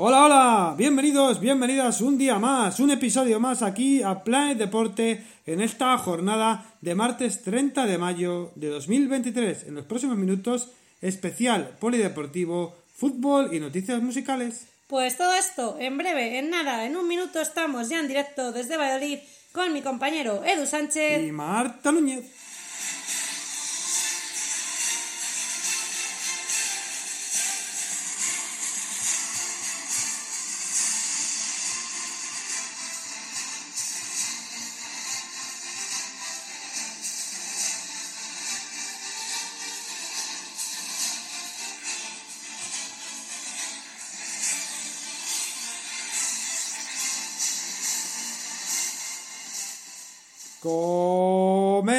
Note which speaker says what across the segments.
Speaker 1: Hola, hola, bienvenidos, bienvenidas un día más, un episodio más aquí a Planet Deporte en esta jornada de martes 30 de mayo de 2023. En los próximos minutos, especial polideportivo, fútbol y noticias musicales.
Speaker 2: Pues todo esto, en breve, en nada, en un minuto estamos ya en directo desde Valladolid con mi compañero Edu Sánchez
Speaker 1: y Marta Núñez. Comenzamos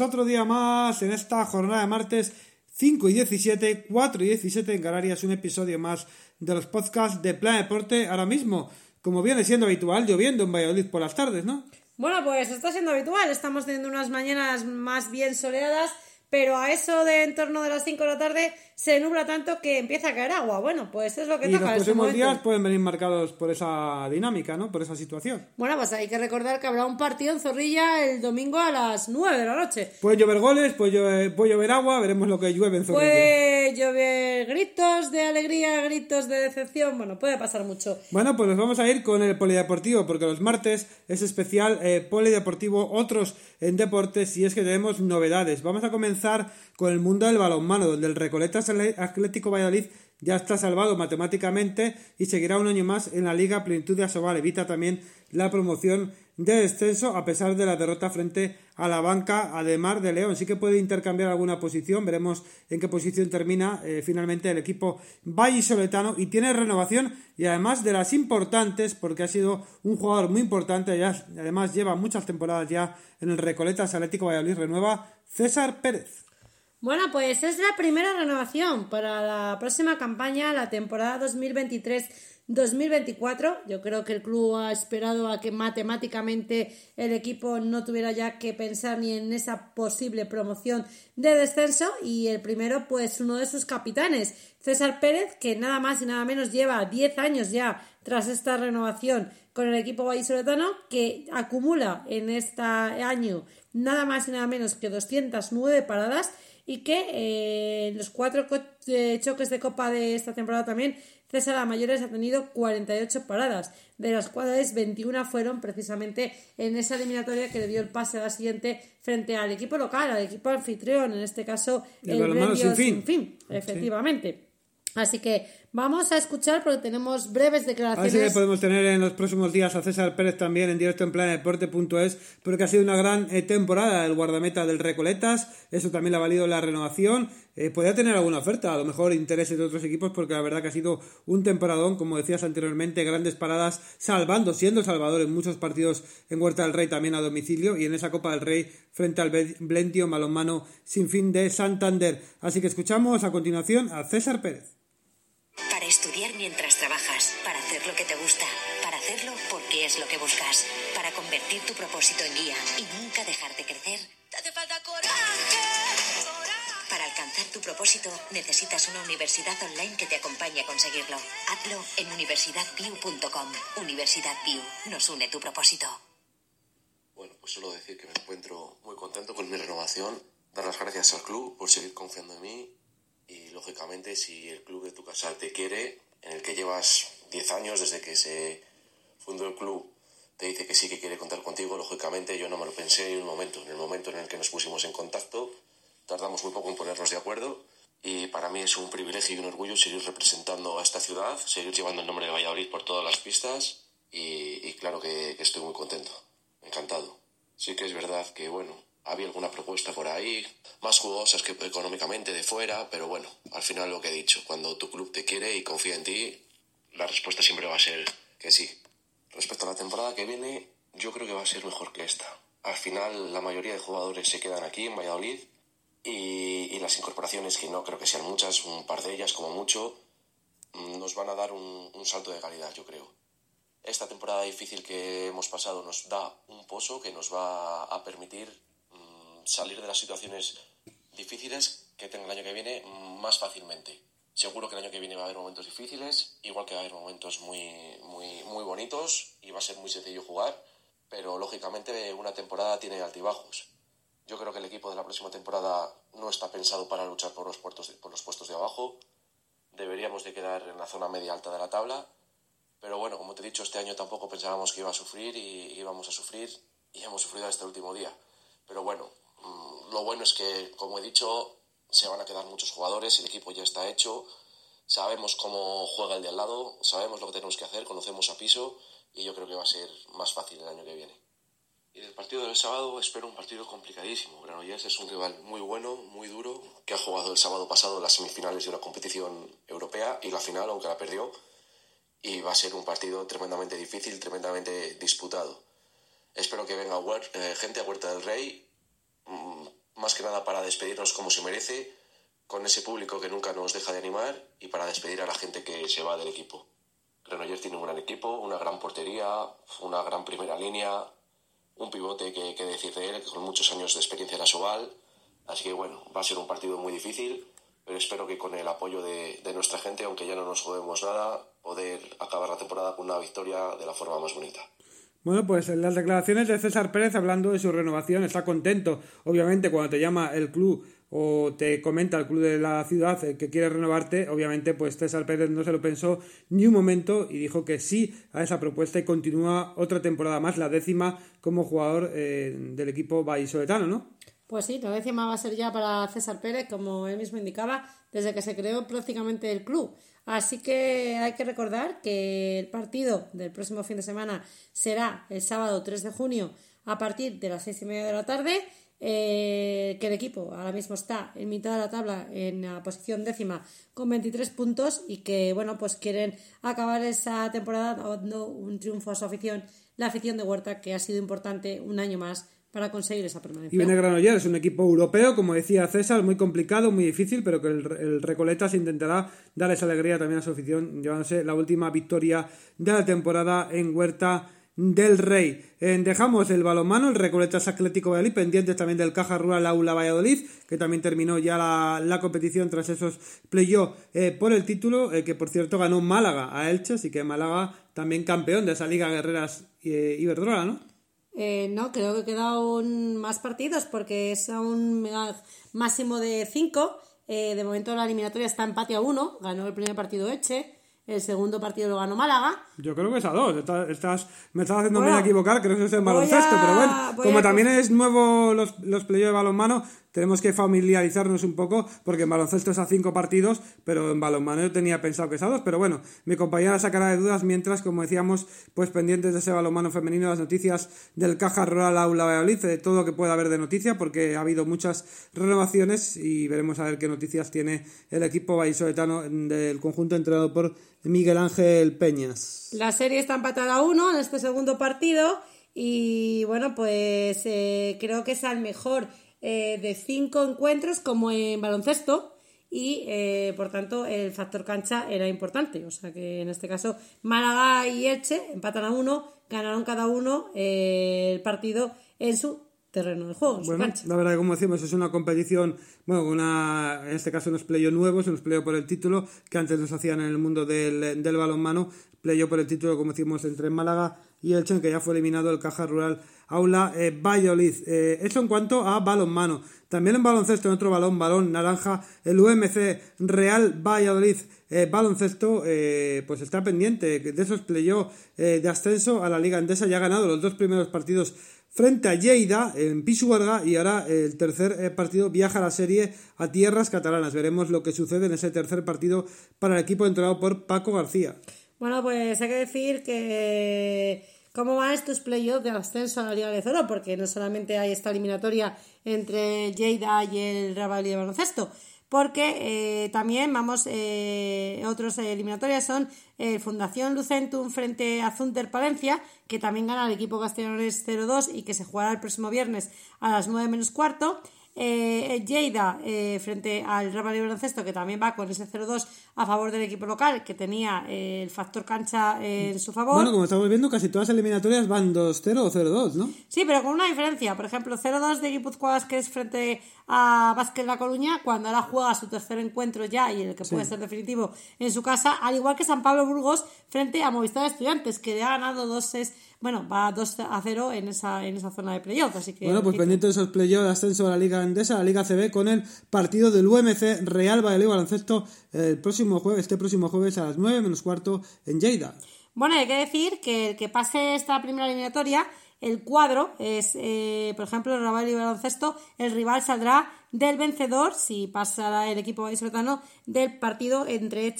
Speaker 1: otro día más en esta jornada de martes 5 y 17, 4 y 17 en Canarias, un episodio más de los podcasts de Plan Deporte. Ahora mismo, como viene siendo habitual, lloviendo en Valladolid por las tardes, ¿no?
Speaker 2: Bueno, pues está siendo habitual. Estamos teniendo unas mañanas más bien soleadas, pero a eso de en torno de las 5 de la tarde se nubla tanto que empieza a caer agua. Bueno, pues es lo que
Speaker 1: y
Speaker 2: toca.
Speaker 1: los
Speaker 2: este
Speaker 1: próximos días pueden venir marcados por esa dinámica, ¿no? Por esa situación.
Speaker 2: Bueno, pues hay que recordar que habrá un partido en Zorrilla el domingo a las 9 de la noche.
Speaker 1: Puede llover goles, puede llover, puede llover agua, veremos lo que llueve en Zorrilla.
Speaker 2: Puede llover gritos de alegría, gritos de decepción. Bueno, puede pasar mucho.
Speaker 1: Bueno, pues nos vamos a ir con el polideportivo, porque los martes es especial eh, polideportivo, otros en deportes, y es que tenemos novedades. Vamos a comenzar con el mundo del balonmano, donde el Recoletas Atlético Valladolid ya está salvado matemáticamente y seguirá un año más en la Liga Plenitud de Asobal. Evita también la promoción de descenso a pesar de la derrota frente a la banca Ademar de León. Sí que puede intercambiar alguna posición, veremos en qué posición termina eh, finalmente el equipo vallisoletano y tiene renovación y además de las importantes porque ha sido un jugador muy importante, ya, además lleva muchas temporadas ya en el Recoletas Atlético Valladolid, renueva César Pérez.
Speaker 2: Bueno, pues es la primera renovación para la próxima campaña, la temporada 2023-2024. Yo creo que el club ha esperado a que matemáticamente el equipo no tuviera ya que pensar ni en esa posible promoción de descenso y el primero, pues uno de sus capitanes, César Pérez, que nada más y nada menos lleva 10 años ya tras esta renovación con el equipo vallisoletano, que acumula en este año nada más y nada menos que 209 paradas y que eh, en los cuatro eh, choques de copa de esta temporada también César a mayores ha tenido 48 paradas, de las cuales 21 fueron precisamente en esa eliminatoria que le dio el pase a la siguiente frente al equipo local, al equipo anfitrión, en este caso
Speaker 1: el, sin fin,
Speaker 2: sin fin efectivamente. Sí. Así que vamos a escuchar porque tenemos breves declaraciones.
Speaker 1: Así que podemos tener en los próximos días a César Pérez también en directo en planedeporte.es porque ha sido una gran eh, temporada el guardameta del Recoletas. Eso también le ha valido la renovación. Eh, podría tener alguna oferta, a lo mejor intereses de otros equipos porque la verdad que ha sido un temporadón, como decías anteriormente, grandes paradas, salvando, siendo salvador en muchos partidos en Huerta del Rey también a domicilio y en esa Copa del Rey frente al Blentio Malonmano sin fin de Santander. Así que escuchamos a continuación a César Pérez.
Speaker 3: Para estudiar mientras trabajas, para hacer lo que te gusta, para hacerlo porque es lo que buscas, para convertir tu propósito en guía y nunca dejar de crecer. Te hace falta coraje, coraje. Para alcanzar tu propósito, necesitas una universidad online que te acompañe a conseguirlo. Hazlo en universidadview.com. Universidad View nos une tu propósito.
Speaker 4: Bueno, pues solo decir que me encuentro muy contento con mi renovación, dar las gracias al club por seguir confiando en mí y, lógicamente, si el club de tu casa te quiere, en el que llevas 10 años desde que se fundó el club, te dice que sí que quiere contar contigo, lógicamente yo no me lo pensé en un momento. En el momento en el que nos pusimos en contacto, tardamos muy poco en ponernos de acuerdo y para mí es un privilegio y un orgullo seguir representando a esta ciudad, seguir llevando el nombre de Valladolid por todas las pistas y, y claro que, que estoy muy contento, encantado. Sí que es verdad que, bueno, había alguna propuesta por ahí, más jugosas que económicamente de fuera, pero bueno, al final lo que he dicho, cuando tu club te quiere y confía en ti, la respuesta siempre va a ser que sí. Respecto a la temporada que viene, yo creo que va a ser mejor que esta. Al final, la mayoría de jugadores se quedan aquí en Valladolid y, y las incorporaciones, que no creo que sean muchas, un par de ellas como mucho, mm, nos van a dar un, un salto de calidad, yo creo. Esta temporada difícil que hemos pasado nos da un pozo que nos va a permitir salir de las situaciones difíciles que tenga el año que viene más fácilmente. Seguro que el año que viene va a haber momentos difíciles, igual que va a haber momentos muy, muy, muy bonitos y va a ser muy sencillo jugar, pero lógicamente una temporada tiene altibajos. Yo creo que el equipo de la próxima temporada no está pensado para luchar por los, puestos de, por los puestos de abajo. Deberíamos de quedar en la zona media alta de la tabla. Pero bueno, como te he dicho, este año tampoco pensábamos que iba a sufrir y íbamos a sufrir y hemos sufrido hasta el último día. Pero bueno, lo bueno es que, como he dicho, se van a quedar muchos jugadores, el equipo ya está hecho, sabemos cómo juega el de al lado, sabemos lo que tenemos que hacer, conocemos a piso y yo creo que va a ser más fácil el año que viene. Y del partido del sábado espero un partido complicadísimo. Granollers es un rival muy bueno, muy duro, que ha jugado el sábado pasado las semifinales de una competición europea y la final, aunque la perdió. Y va a ser un partido tremendamente difícil, tremendamente disputado. Espero que venga eh, gente a Huerta del Rey, más que nada para despedirnos como se merece, con ese público que nunca nos deja de animar y para despedir a la gente que se va del equipo. Granollers tiene un gran equipo, una gran portería, una gran primera línea, un pivote que, que decir de él, con muchos años de experiencia en la Soval. Así que bueno, va a ser un partido muy difícil, pero espero que con el apoyo de, de nuestra gente, aunque ya no nos juguemos nada, poder acabar la temporada con una victoria de la forma más bonita.
Speaker 1: Bueno, pues en las declaraciones de César Pérez hablando de su renovación, está contento. Obviamente, cuando te llama el club o te comenta el club de la ciudad que quiere renovarte, obviamente, pues César Pérez no se lo pensó ni un momento y dijo que sí a esa propuesta y continúa otra temporada más, la décima, como jugador eh, del equipo vallisoletano, ¿no?
Speaker 2: Pues sí, la décima va a ser ya para César Pérez, como él mismo indicaba, desde que se creó prácticamente el club. Así que hay que recordar que el partido del próximo fin de semana será el sábado 3 de junio a partir de las seis y media de la tarde. Eh, que el equipo ahora mismo está en mitad de la tabla en la posición décima con 23 puntos y que bueno pues quieren acabar esa temporada dando un triunfo a su afición la afición de Huerta que ha sido importante un año más para conseguir esa permanencia.
Speaker 1: Y viene Granollers, es un equipo europeo, como decía César, muy complicado, muy difícil, pero que el, el Recoleta se intentará dar esa alegría también a su afición, llevándose la última victoria de la temporada en Huerta del Rey. Eh, dejamos el balonmano, el Recoletas Atlético Valladolid, pendientes también del Caja Rural Aula Valladolid, que también terminó ya la, competición tras esos playoffs eh, por el título, eh, que por cierto ganó Málaga a Elche, así que Málaga también campeón de esa Liga Guerreras Iberdrola, ¿no?
Speaker 2: Eh, no, creo que queda aún más partidos porque es un máximo de 5. Eh, de momento la eliminatoria está empate a 1. Ganó el primer partido Eche. El segundo partido lo ganó Málaga.
Speaker 1: Yo creo que es a dos. Estás, estás, me estás haciendo bueno, equivocar, creo que es en baloncesto. A, pero bueno, como a... también es nuevo los, los playoffs de balonmano, tenemos que familiarizarnos un poco, porque en baloncesto es a cinco partidos, pero en balonmano yo tenía pensado que es a dos. Pero bueno, mi compañera sacará de dudas mientras, como decíamos, pues pendientes de ese balonmano femenino, las noticias del Caja Rural Aula Valladolid, de todo lo que pueda haber de noticia, porque ha habido muchas renovaciones y veremos a ver qué noticias tiene el equipo vallisoletano del conjunto entrenado por Miguel Ángel Peñas.
Speaker 2: La serie está empatada a uno en este segundo partido y bueno, pues eh, creo que es al mejor eh, de cinco encuentros como en baloncesto y eh, por tanto el factor cancha era importante. O sea que en este caso Málaga y Elche empatan a uno, ganaron cada uno eh, el partido en su terreno de juego.
Speaker 1: Bueno, la verdad como decimos es una competición, bueno, una, en este caso unos playoffs nuevos, unos playoffs por el título que antes nos hacían en el mundo del, del balonmano, playoff por el título como decimos entre Málaga y Elche, que ya fue eliminado el Caja Rural Aula eh, Valladolid. Eh, eso en cuanto a balonmano. También en baloncesto, en otro balón, balón naranja, el UMC Real Valladolid eh, baloncesto, eh, pues está pendiente de esos playoffs eh, de ascenso a la Liga Endesa. Ya ha ganado los dos primeros partidos frente a Lleida en Pisuerga y ahora el tercer partido viaja a la serie a tierras catalanas. Veremos lo que sucede en ese tercer partido para el equipo entrenado por Paco García.
Speaker 2: Bueno, pues hay que decir que cómo van estos playoffs de ascenso a la Liga de Zoro, porque no solamente hay esta eliminatoria entre Lleida y el Valladolid de baloncesto, porque eh, también vamos, eh, otros eliminatorias son eh, Fundación Lucentum frente a Zunter Palencia, que también gana el equipo castellonés 0-2 y que se jugará el próximo viernes a las 9 menos cuarto. Eh, Lleida eh, frente al Real de baloncesto que también va con ese 0-2 a favor del equipo local que tenía eh, el factor cancha eh, en su favor.
Speaker 1: Bueno, como estamos viendo, casi todas las eliminatorias van 2-0 o 0-2, ¿no?
Speaker 2: Sí, pero con una diferencia. Por ejemplo, 0-2 de Guipúzcoa que es frente a Vázquez La Coruña, cuando ahora juega su tercer encuentro ya y el que puede ser definitivo en su casa, al igual que San Pablo Burgos frente a Movistar Estudiantes, que ha ganado 2-6, bueno, va 2 a 0 en esa, en esa zona de playoff. Así que,
Speaker 1: Bueno, pues pendiente de esos playoffs de ascenso a la Liga Endesa, a la Liga CB, con el partido del UMC Real Valladolid Baloncesto el próximo jueves, este próximo jueves a las 9 menos cuarto en Lleida.
Speaker 2: Bueno, hay que decir que el que pase esta primera eliminatoria, el cuadro es, eh, por ejemplo, el Real Valladolid baloncesto, el rival saldrá del vencedor, si pasa el equipo vallisoletano, del partido entre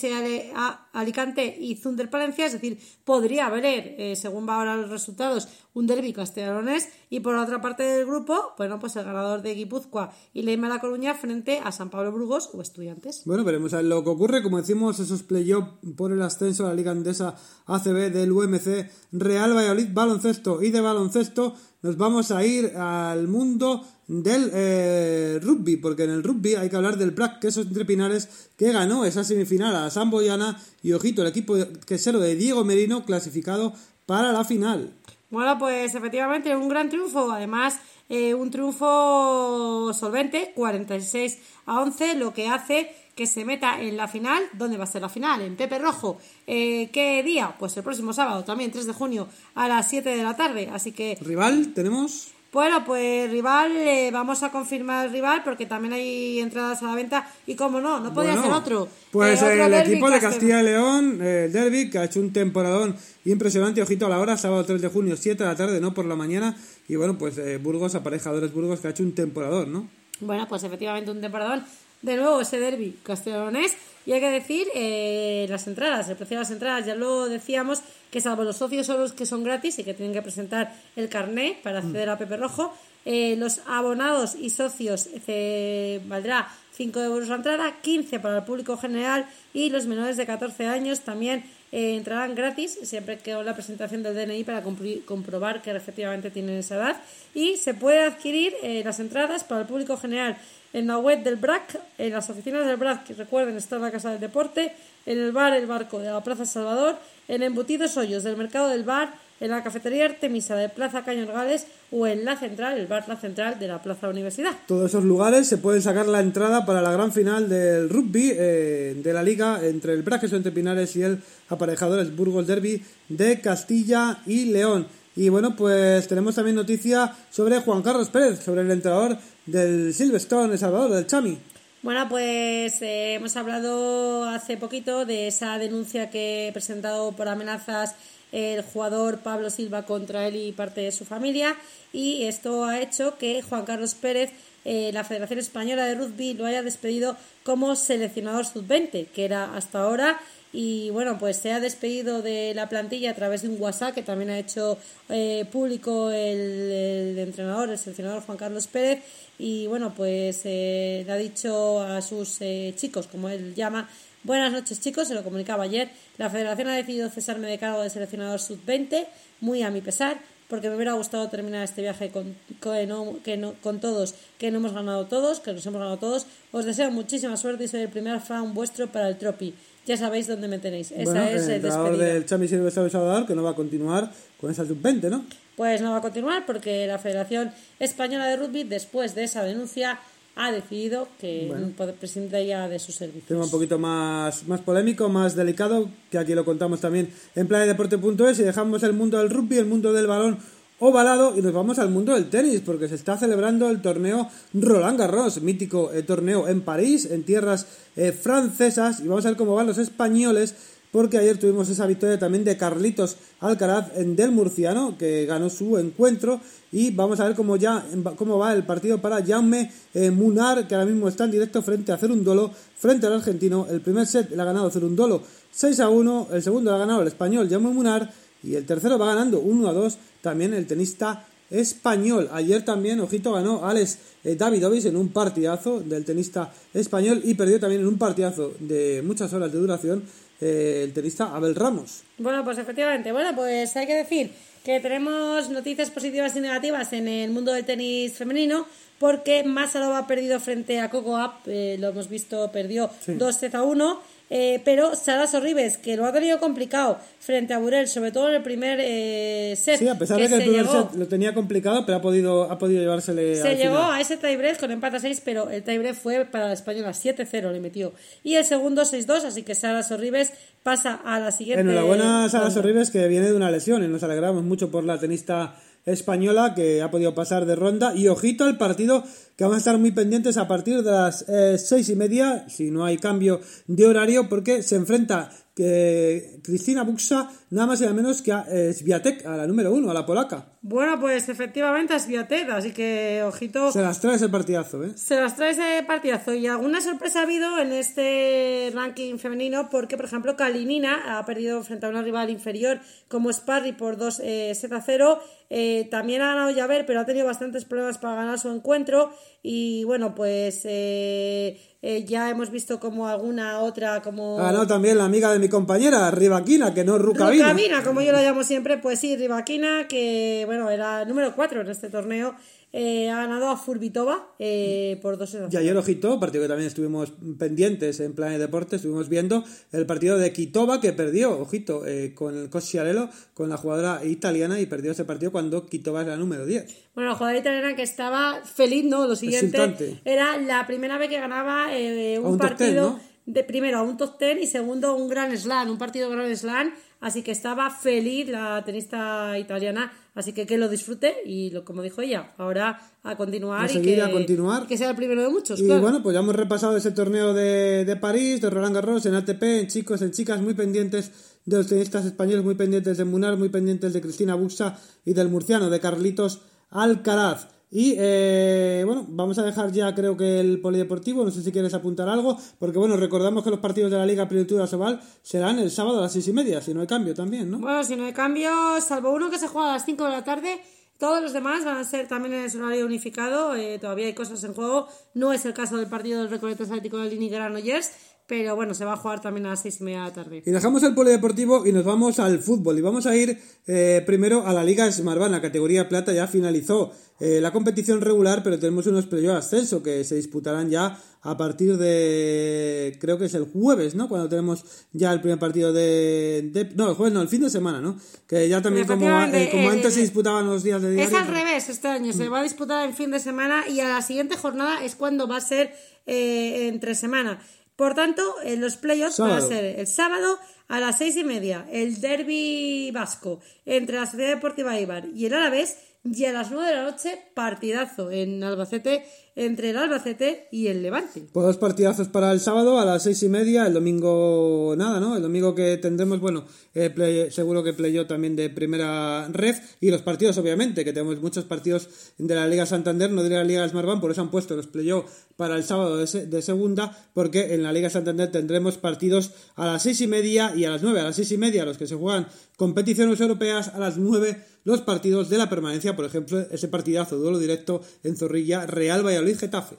Speaker 2: a- Alicante y Zunder Palencia, es decir, podría haber, eh, según va ahora los resultados, un derbi castellonés y por otra parte del grupo, bueno, pues el ganador de Guipúzcoa y Leima La Coruña frente a San Pablo Burgos o Estudiantes.
Speaker 1: Bueno, veremos a ver lo que ocurre. Como decimos, esos playoffs por el ascenso a la Liga Andesa ACB del UMC Real Valladolid Baloncesto y de baloncesto nos vamos a ir al mundo del eh, rugby, porque en el rugby hay que hablar del Black Quesos entre Pinares que ganó esa semifinal a Samboyana y ojito, el equipo quesero de Diego Merino clasificado para la final.
Speaker 2: Bueno, pues efectivamente un gran triunfo, además eh, un triunfo solvente, 46 a 11, lo que hace que se meta en la final. ¿Dónde va a ser la final? En Pepe Rojo. Eh, ¿Qué día? Pues el próximo sábado, también 3 de junio, a las 7 de la tarde. Así que
Speaker 1: Rival, tenemos
Speaker 2: bueno, pues rival, eh, vamos a confirmar rival porque también hay entradas a la venta y como no, no podía
Speaker 1: Bueno,
Speaker 2: ser otro.
Speaker 1: Pues
Speaker 2: Eh, otro
Speaker 1: el equipo de Castilla y León, el Derby, que ha hecho un temporadón impresionante, ojito a la hora, sábado 3 de junio, 7 de la tarde, no por la mañana. Y bueno, pues eh, Burgos, aparejadores Burgos, que ha hecho un temporadón, ¿no?
Speaker 2: Bueno, pues efectivamente un temporadón. De nuevo ese derby castellonés. Y hay que decir eh, las entradas, el precio de las entradas. Ya lo decíamos que salvo los socios son los que son gratis y que tienen que presentar el carné para acceder a Pepe Rojo. eh, los abonados y socios eh, valdrá 5 euros la entrada, 15 para el público general y los menores de 14 años también eh, entrarán gratis siempre que con la presentación del DNI para comprobar que efectivamente tienen esa edad. Y se puede adquirir eh, las entradas para el público general en la web del BRAC, en las oficinas del BRAC, que recuerden está en la Casa del Deporte, en el bar El Barco de la Plaza Salvador, en Embutidos Hoyos del Mercado del Bar, en la Cafetería Artemisa de Plaza Caño Gales o en la Central, el bar La Central de la Plaza Universidad.
Speaker 1: Todos esos lugares se pueden sacar la entrada para la gran final del rugby eh, de la liga entre el Braques entre Pinares y el aparejadores Burgos Derby de Castilla y León. Y bueno, pues tenemos también noticia sobre Juan Carlos Pérez, sobre el entrenador del Silverstone, El Salvador, del Chami.
Speaker 2: Bueno, pues eh, hemos hablado hace poquito de esa denuncia que he presentado por amenazas el jugador Pablo Silva contra él y parte de su familia y esto ha hecho que Juan Carlos Pérez, eh, la Federación Española de Rugby, lo haya despedido como seleccionador sub-20, que era hasta ahora y bueno, pues se ha despedido de la plantilla a través de un WhatsApp que también ha hecho eh, público el, entrenador, el seleccionador Juan Carlos Pérez. Y bueno, pues eh, le ha dicho a sus eh, chicos, como él llama, buenas noches chicos, se lo comunicaba ayer. La federación ha decidido cesarme de cargo de seleccionador sub-20, muy a mi pesar porque me hubiera gustado terminar este viaje con, con, no- que no- con todos, que no hemos ganado todos, que nos hemos ganado todos. Os deseo muchísima suerte y soy el primer fan vuestro para el Tropi. ya sabéis dónde me tenéis. Esa
Speaker 1: Bueno,
Speaker 2: es
Speaker 1: el
Speaker 2: el
Speaker 1: entrenador del Chami Silvestre El Salvador que no va a continuar con esa sub-20, ¿no?
Speaker 2: Pues no va a continuar porque la Federación Española de Rugby, después de esa denuncia, ha decidido que no puede prescindir ya de sus servicios.
Speaker 1: Tema un poquito más, más polémico, más delicado, que aquí lo contamos también en planedeporte.es y dejamos el mundo del rugby, el mundo del balón ovalado y nos vamos al mundo del tenis porque se está celebrando el torneo Roland Garros, mítico eh, torneo en París, en tierras eh, francesas y vamos a ver cómo van los españoles porque ayer tuvimos esa victoria también de Carlitos Alcaraz del Murciano que ganó su encuentro y vamos a ver cómo ya cómo va el partido para Jaume eh, Munar que ahora mismo está en directo frente a Cerundolo frente al argentino el primer set le ha ganado Cerundolo 6 a 1 el segundo lo ha ganado el español Jaume Munar y el tercero va ganando 1 a 2 también el tenista español. Ayer también, ojito, ganó Alex eh, Davidovich en un partidazo del tenista español y perdió también en un partidazo de muchas horas de duración eh, el tenista Abel Ramos.
Speaker 2: Bueno, pues efectivamente. Bueno, pues hay que decir que tenemos noticias positivas y negativas en el mundo del tenis femenino porque Masalova ha perdido frente a Coco Up, eh, lo hemos visto, perdió
Speaker 1: Sí.
Speaker 2: 2 a 1. Eh, pero Sara Sorribes, que lo ha tenido complicado frente a Burel, sobre todo en el primer eh, set,
Speaker 1: Sí, a pesar de que el primer set lo tenía complicado, pero ha podido, ha podido llevársele
Speaker 2: Se
Speaker 1: al final.
Speaker 2: a ese tiebreak con empate a 6, pero el tiebreak fue para la española 7-0, le metió. Y el segundo 6-2, así que Sara Sorribes pasa a la siguiente.
Speaker 1: Enhorabuena a Sara. Sorribes que viene de una lesión y nos alegramos mucho por la tenista española que ha podido pasar de ronda. Y ojito al partido que vamos a estar muy pendientes a partir de las eh, seis y media si no hay cambio de horario porque se enfrenta que Cristina Buxa nada más y nada menos que a eh, Swiatek, a la número uno, a la polaca.
Speaker 2: Bueno, pues efectivamente es Viatet, así que ojito.
Speaker 1: Se las trae ese partidazo, ¿eh?
Speaker 2: Se las trae ese partidazo. Y alguna sorpresa ha habido en este ranking femenino, porque, por ejemplo, Kalinina ha perdido frente a una rival inferior como Sparry por 2 eh, 7 a 0. Eh, también ha ganado Javer, pero ha tenido bastantes problemas para ganar su encuentro. Y bueno, pues eh, eh, ya hemos visto como alguna otra, como.
Speaker 1: Ha ganado también la amiga de mi compañera, Rivaquina, que no es Rucavina.
Speaker 2: Rukavina, como yo la llamo siempre, pues sí, Rivaquina, que bueno, era número 4 en este torneo, eh, ha ganado a Furbitova eh, por 2
Speaker 1: Y ayer, ojito, partido que también estuvimos pendientes en Planet Deportes, estuvimos viendo el partido de Kitova que perdió, ojito, eh, con el Cosciarello, con la jugadora italiana y perdió ese partido cuando Kitova era número 10.
Speaker 2: Bueno, la jugadora italiana que estaba feliz, ¿no? Lo siguiente era la primera vez que ganaba eh, un,
Speaker 1: un
Speaker 2: partido,
Speaker 1: ten, ¿no?
Speaker 2: de primero a un top ten y segundo un Grand Slam, un partido Grand Slam, así que estaba feliz la tenista italiana, así que que lo disfrute y lo como dijo ella, ahora a continuar
Speaker 1: A
Speaker 2: y
Speaker 1: seguir,
Speaker 2: que,
Speaker 1: a continuar.
Speaker 2: que sea el primero de muchos,
Speaker 1: Y
Speaker 2: claro.
Speaker 1: bueno, pues ya hemos repasado ese torneo de, de París, de Roland Garros, en ATP, en chicos, en chicas, muy pendientes de los tenistas españoles, muy pendientes de Munar, muy pendientes de Cristina Buxa y del murciano, de Carlitos Alcaraz. Y eh, bueno, vamos a dejar ya creo que el polideportivo, no sé si quieres apuntar algo, porque bueno, recordamos que los partidos de la Liga Prioritura Sobal serán el sábado a las seis y media, si no hay cambio también, ¿no?
Speaker 2: Bueno, si no hay cambio, salvo uno que se juega a las 5 de la tarde, todos los demás van a ser también en ese horario unificado. eh, todavía hay cosas en juego. No es el caso del partido del Recoletos Atlético de Lini Granollers, pero bueno, se va a jugar también a las 6 y media de la tarde.
Speaker 1: Y dejamos el polideportivo y nos vamos al fútbol. Y vamos a ir eh, primero a la Liga Smartbank, la categoría plata ya finalizó eh, la competición regular, pero tenemos unos playoffs ascenso que se disputarán ya a partir de, creo que es el jueves, ¿no? Cuando tenemos ya el primer partido de... de- no, el jueves no, el fin de semana, ¿no? Que ya también como, eh, como antes se disputaban los días de
Speaker 2: Es
Speaker 1: diario.
Speaker 2: al revés este año, se va a disputar en fin de semana y a la siguiente jornada es cuando va a ser eh, entre semana. Por tanto, eh, los playoffs van a ser el sábado a las seis y media, el derby vasco entre la Sociedad Deportiva Ibar y el Alavés, y a las nueve de la noche, partidazo en Albacete entre el Albacete y el Levante.
Speaker 1: Pues dos partidazos para el sábado a las seis y media, el domingo nada, ¿no? El domingo que tendremos, bueno, eh, seguro que playo también de primera ref y los partidos, obviamente, que tenemos muchos partidos de la Liga Santander, no de la Liga Smartbank, por eso han puesto los playo para el sábado de segunda, porque en la Liga Santander tendremos partidos a las seis y media y a las nueve, a las seis y media los que se juegan competiciones europeas, a las nueve los partidos de la permanencia, por ejemplo, ese partidazo, duelo directo en Zorrilla, Real Valladolid, Getafe.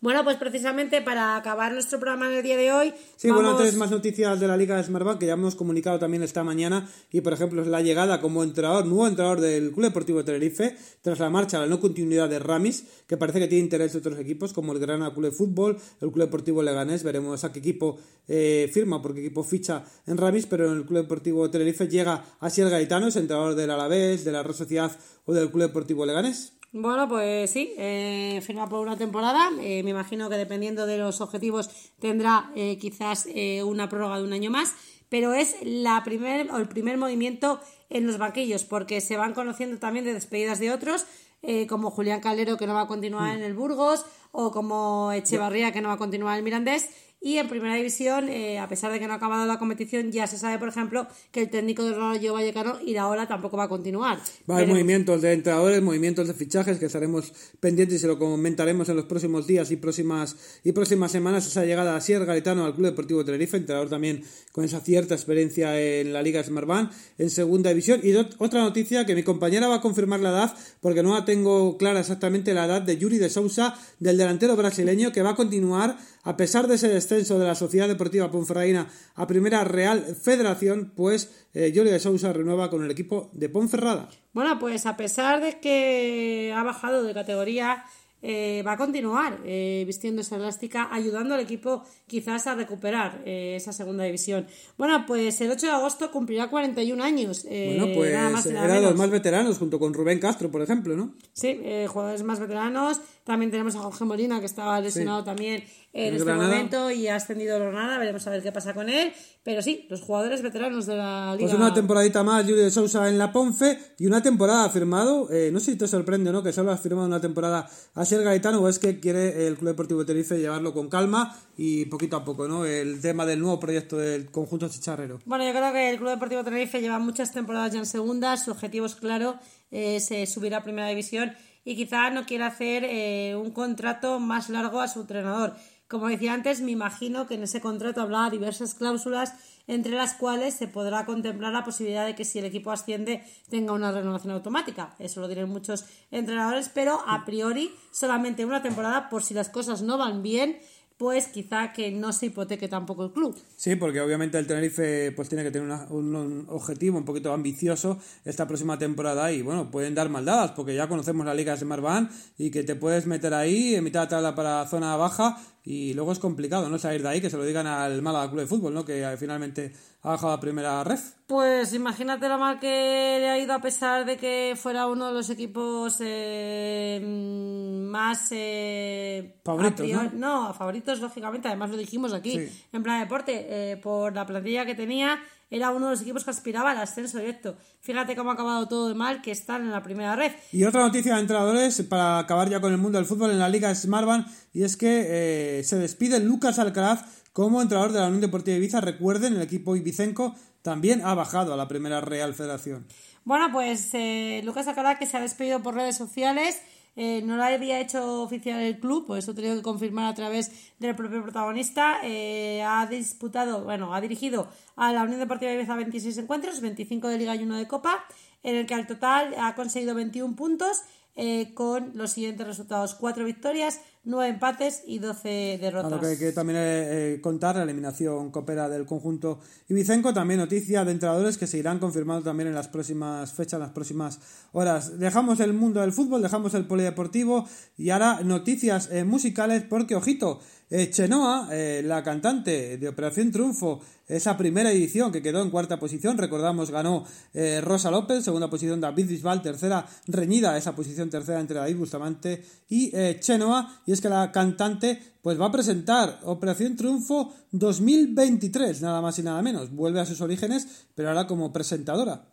Speaker 2: Bueno, pues precisamente para acabar nuestro programa en el día de hoy.
Speaker 1: Sí,
Speaker 2: vamos...
Speaker 1: bueno, antes más noticias de la Liga de Smartbank que ya hemos comunicado también esta mañana y por ejemplo es la llegada como entrenador, nuevo entrenador del Club Deportivo Tenerife tras la marcha, la no continuidad de Ramis, que parece que tiene interés de otros equipos como el Granada Club de Fútbol, el Club Deportivo Leganés, veremos a qué equipo eh, firma, porque equipo ficha en Ramis, pero en el Club Deportivo Tenerife llega Asier Gaetano, es entrenador del Alavés, de la Real Sociedad o del Club Deportivo Leganés.
Speaker 2: Bueno, pues sí, eh, firma por una temporada. Eh, me imagino que dependiendo de los objetivos tendrá eh, quizás eh, una prórroga de un año más, pero es la primer, o el primer movimiento en los banquillos, porque se van conociendo también de despedidas de otros, eh, como Julián Calero que no va a continuar en el Burgos, o como Echevarría que no va a continuar en el Mirandés. Y en primera división, eh, a pesar de que no ha acabado la competición, ya se sabe, por ejemplo, que el técnico del Rayo Vallecano Iraola tampoco va a continuar.
Speaker 1: Va a haber
Speaker 2: Veremos-
Speaker 1: movimientos de entrenadores, movimientos de fichajes que estaremos pendientes y se lo comentaremos en los próximos días y próximas y próximas semanas. Esa llegada a Sier Gaetano al Club Deportivo Tenerife, entrenador también con esa cierta experiencia en la Liga Smartbank en segunda Y ot- otra noticia que mi compañera va a confirmar la edad, porque no la tengo clara exactamente la edad de Yuri de Sousa, del delantero brasileño, que va a continuar a pesar de ese descenso de la Sociedad Deportiva Ponferradina a Primera Real Federación, pues eh, Yuri de Sousa renueva con el equipo de Ponferrada.
Speaker 2: Bueno, pues a pesar de que ha bajado de categoría, eh, va a continuar eh, vistiendo esa elástica, ayudando al equipo quizás a recuperar eh, esa segunda división. Bueno, pues el 8 de agosto cumplirá 41 años.
Speaker 1: Bueno, pues
Speaker 2: nada más nada
Speaker 1: era los más veteranos, junto con Rubén Castro, por ejemplo, ¿no?
Speaker 2: Sí, jugadores más veteranos. También tenemos a Jorge Molina, que estaba lesionado también en este
Speaker 1: Granada.
Speaker 2: momento y ha ascendido Granada. Veremos a ver qué pasa con él. Pero sí, los jugadores veteranos de la Liga.
Speaker 1: Pues una temporadita más, Yuri de Sousa en la Ponfe, y una temporada ha firmado, no sé si te sorprende no, que solo ha firmado una temporada a Ser Gaetano, o es que quiere el Club Deportivo Tenerife llevarlo con calma y poquito a poco, ¿no? El tema del nuevo proyecto del conjunto chicharrero.
Speaker 2: Bueno, yo creo que el Club Deportivo Tenerife lleva muchas temporadas ya en segunda, su objetivo es claro, eh, subir a primera división y quizá no quiere hacer eh, un contrato más largo a su entrenador. Como decía antes, me imagino que en ese contrato habrá diversas cláusulas entre las cuales se podrá contemplar la posibilidad de que si el equipo asciende tenga una renovación automática. Eso lo dirán muchos entrenadores, pero a priori solamente una temporada por si las cosas no van bien, pues quizá que no se hipoteque tampoco el club.
Speaker 1: Sí, porque obviamente el Tenerife pues tiene que tener una- un, un objetivo un poquito ambicioso esta próxima temporada y bueno, pueden dar maldadas porque ya conocemos la Liga de Marván y que te puedes meter ahí en mitad de tabla para zona baja y luego es complicado no salir de ahí, que se lo digan al Málaga Club de Fútbol, ¿no? que finalmente ha bajado a primera ref.
Speaker 2: Pues imagínate lo mal que le ha ido a pesar de que fuera uno de los equipos eh, más eh,
Speaker 1: Favoritos,
Speaker 2: a priori-
Speaker 1: ¿no?
Speaker 2: favoritos lógicamente, además lo dijimos aquí
Speaker 1: Sí.
Speaker 2: en plan deporte, eh, por la plantilla que tenía, era uno de los equipos que aspiraba al ascenso directo. Fíjate cómo ha acabado todo de mal, que están en la primera red.
Speaker 1: Y otra noticia de entrenadores para acabar ya con el mundo del fútbol en la Liga Smartbank y es que eh, se despide Lucas Alcaraz como entrenador de la Unión Deportiva Ibiza. Recuerden, el equipo ibicenco también ha bajado a la primera Real Federación.
Speaker 2: Bueno, pues eh, Lucas Alcaraz que se ha despedido por redes sociales. Eh, no lo había hecho oficial el club, por eso he tenido que confirmar a través del propio protagonista. Eh, ha disputado, bueno, ha dirigido a la Unión Deportiva Ibiza 26 encuentros, 25 de Liga y 1 de Copa, en el que al total ha conseguido 21 puntos eh, con los siguientes resultados: 4 victorias, 9 empates y 12 derrotas.
Speaker 1: Lo que hay también eh, eh, contar la eliminación copera del conjunto ibicenco. También noticia de entrenadores que se irán confirmando también en las próximas fechas, en las próximas horas. Dejamos el mundo del fútbol, dejamos el polideportivo y ahora noticias musicales porque, ojito, eh, Chenoa, eh, la cantante de Operación Triunfo, esa primera edición que quedó en cuarta posición, recordamos, ganó eh, Rosa López, segunda posición David Bisbal, tercera reñida esa posición tercera entre David Bustamante y Chenoa, y es que la cantante pues va a presentar Operación Triunfo 2023, nada más y nada menos, vuelve a sus orígenes, pero ahora como presentadora.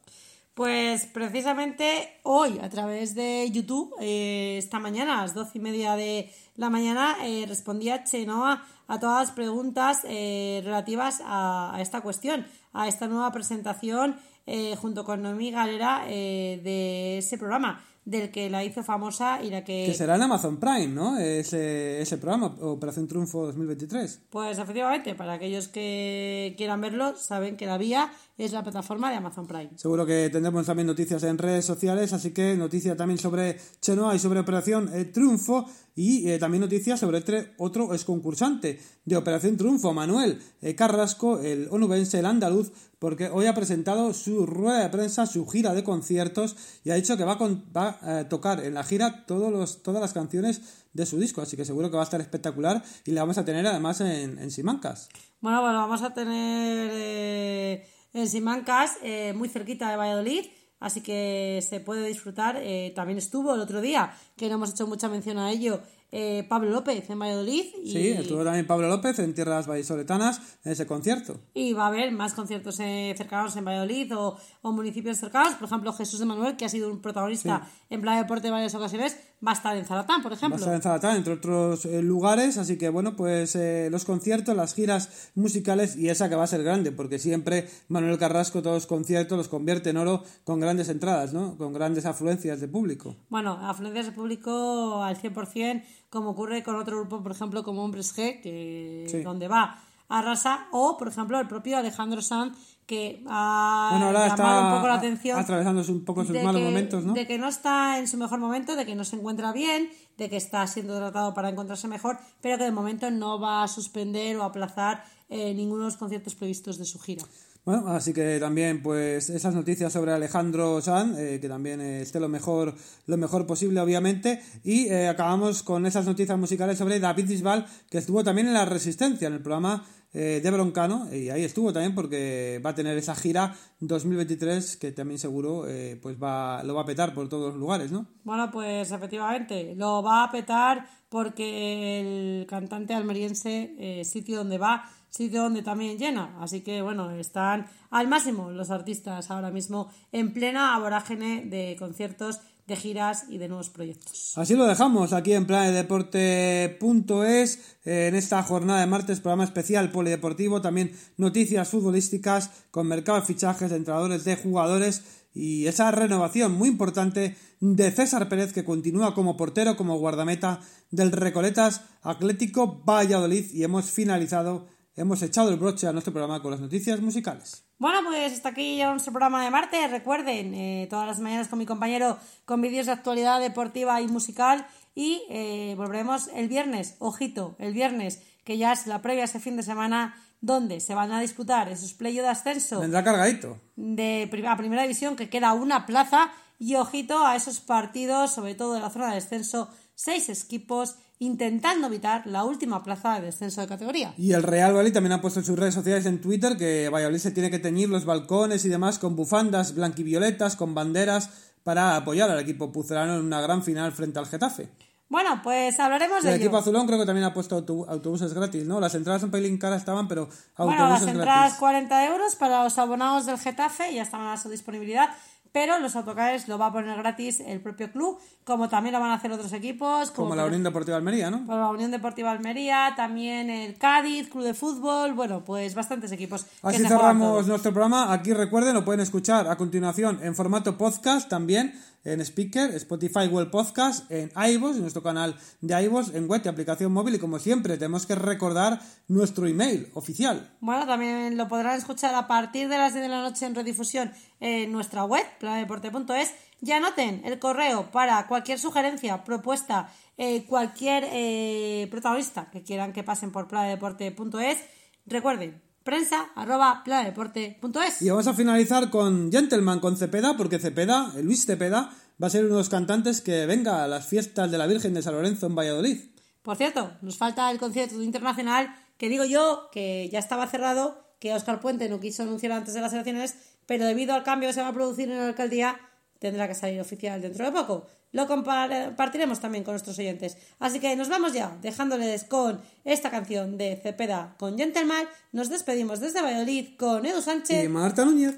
Speaker 2: Pues precisamente hoy, a través de YouTube, eh, esta mañana, a las doce y media de la mañana, eh, respondía Chenoa a todas las preguntas eh, relativas a, esta cuestión, a esta nueva presentación eh, junto con Noemí Galera eh, de ese programa del que la hizo famosa y la que...
Speaker 1: Que será en Amazon Prime, ¿no? Ese, ese programa, Operación Triunfo 2023.
Speaker 2: Pues efectivamente, para aquellos que quieran verlo, saben que la vía es la plataforma de Amazon Prime.
Speaker 1: Seguro que tendremos también noticias en redes sociales, así que noticia también sobre Chenoa y sobre Operación eh, Triunfo y eh, también noticias sobre este otro ex concursante de Operación Triunfo, Manuel eh, Carrasco, el onubense, el andaluz, porque hoy ha presentado su rueda de prensa, su gira de conciertos y ha dicho que va a, a tocar en la gira todas las canciones de su disco, así que seguro que va a estar espectacular y le vamos a tener además en, Simancas.
Speaker 2: Bueno, bueno, vamos a tener eh, en Simancas, eh, muy cerquita de Valladolid, así que se puede disfrutar. Eh, también estuvo el otro día, que no hemos hecho mucha mención a ello, eh, Pablo López en Valladolid. Y,
Speaker 1: Sí, estuvo también Pablo López en Tierras Vallisoletanas en ese concierto.
Speaker 2: y va a haber más conciertos eh, cercanos en Valladolid o, o municipios cercanos. Por ejemplo, Jesús de Manuel, que ha sido un protagonista en Playa Deporte en varias ocasiones, va a estar en Zaratán, por
Speaker 1: Va a
Speaker 2: ejemplo.
Speaker 1: estar en Zaratán, entre otros eh, lugares, así que bueno, pues los conciertos, las giras musicales y esa que va a ser grande, porque siempre Manuel Carrasco todos los conciertos los convierte en oro con grandes entradas, ¿no? Con grandes afluencias de público.
Speaker 2: Bueno, afluencias de público al 100%, como ocurre con otro grupo, por ejemplo, como Hombres G, que
Speaker 1: Sí.
Speaker 2: donde va arrasa, o por ejemplo el propio Alejandro Sanz, que ha
Speaker 1: Bueno, ahora
Speaker 2: llamado
Speaker 1: está
Speaker 2: un poco la atención
Speaker 1: atravesándose un poco sus malos
Speaker 2: que-
Speaker 1: momentos, ¿no?
Speaker 2: De que no está en su mejor momento, de que no se encuentra bien, de que está siendo tratado para encontrarse mejor, pero que de momento no va a suspender o aplazar eh, ninguno de los conciertos previstos de su gira.
Speaker 1: Bueno, así que también, pues, esas noticias sobre Alejandro Sanz, eh, que también eh, esté lo mejor, lo mejor posible, obviamente. Y eh, acabamos con esas noticias musicales sobre David Bisbal, que estuvo también en La Resistencia, en el programa eh, de Broncano, y ahí estuvo también porque va a tener esa gira 2023 que también seguro pues va, lo va a petar por todos los lugares, ¿no?
Speaker 2: Bueno, pues efectivamente, lo va a petar porque el cantante almeriense, sitio donde va, sitio donde también llena. Así que bueno, están al máximo los artistas ahora mismo en plena vorágine de conciertos, de giras y de nuevos proyectos.
Speaker 1: Así lo dejamos aquí en planedeporte.es en esta jornada de martes, programa especial polideportivo, también noticias futbolísticas con mercado de fichajes de entrenadores de jugadores y esa renovación muy importante de César Pérez que continúa como portero, como guardameta del Recoletas Atlético Valladolid y hemos finalizado, hemos echado el broche a nuestro programa con las noticias musicales.
Speaker 2: Bueno, pues hasta aquí llega nuestro programa de martes. Recuerden, eh, todas las mañanas con mi compañero con vídeos de actualidad deportiva y musical. Y eh, volveremos el viernes, ojito, el viernes, que ya es la previa a ese fin de semana, donde se van a disputar esos playoffs de ascenso
Speaker 1: Vendrá cargadito.
Speaker 2: de prim- a primera división, que queda una plaza. Y ojito a esos partidos, sobre todo de la zona de descenso, seis equipos intentando evitar la última plaza de descenso de categoría.
Speaker 1: Y el Real Valladolid también ha puesto en sus redes sociales en Twitter que Valladolid se tiene que teñir los balcones y demás con bufandas blanquivioletas, con banderas, para apoyar al equipo pucelano en una gran final frente al Getafe.
Speaker 2: Bueno, pues hablaremos
Speaker 1: el
Speaker 2: de ello.
Speaker 1: equipo azulón creo que también ha puesto autobu- autobuses gratis, ¿no? Las entradas un pelín caras estaban, pero autobuses
Speaker 2: Bueno, las entradas
Speaker 1: gratis.
Speaker 2: 40 euros para los abonados del Getafe, ya estaban a su disponibilidad, pero los autocares lo va a poner gratis el propio club, como también lo van a hacer otros equipos, como,
Speaker 1: Como la Unión Deportiva Almería, ¿no?
Speaker 2: ejemplo, la Unión Deportiva Almería, también el Cádiz, Club de Fútbol, bueno, pues bastantes equipos.
Speaker 1: Así cerramos nuestro programa. Aquí recuerden, lo pueden escuchar a continuación en formato podcast también en Speaker, Spotify, Google Podcast, en iVoox, en nuestro canal de iVoox, en web y aplicación móvil. Y como siempre, tenemos que recordar nuestro email oficial.
Speaker 2: Bueno, también lo podrán escuchar a partir de las 10 de la noche en redifusión en nuestra web, planedeporte.es. Ya anoten el correo para cualquier sugerencia, propuesta, eh, cualquier eh, protagonista que quieran que pasen por planedeporte.es. Recuerden, prensa arroba planedeporte.es.
Speaker 1: Y vamos a finalizar con Gentleman, con Cepeda, porque Cepeda, eh, Luis Cepeda, va a ser uno de los cantantes que venga a las fiestas de la Virgen de San Lorenzo en Valladolid.
Speaker 2: Por cierto, nos falta el concierto internacional, que digo yo que ya estaba cerrado, que Óscar Puente no quiso anunciar antes de las elecciones, pero debido al cambio que se va a producir en la alcaldía, tendrá que salir oficial dentro de poco. Lo compartiremos también con nuestros oyentes. Así que nos vamos ya, dejándoles con esta canción de Cepeda con Gentleman. Nos despedimos desde Valladolid con Edu Sánchez.
Speaker 1: Y Marta Núñez.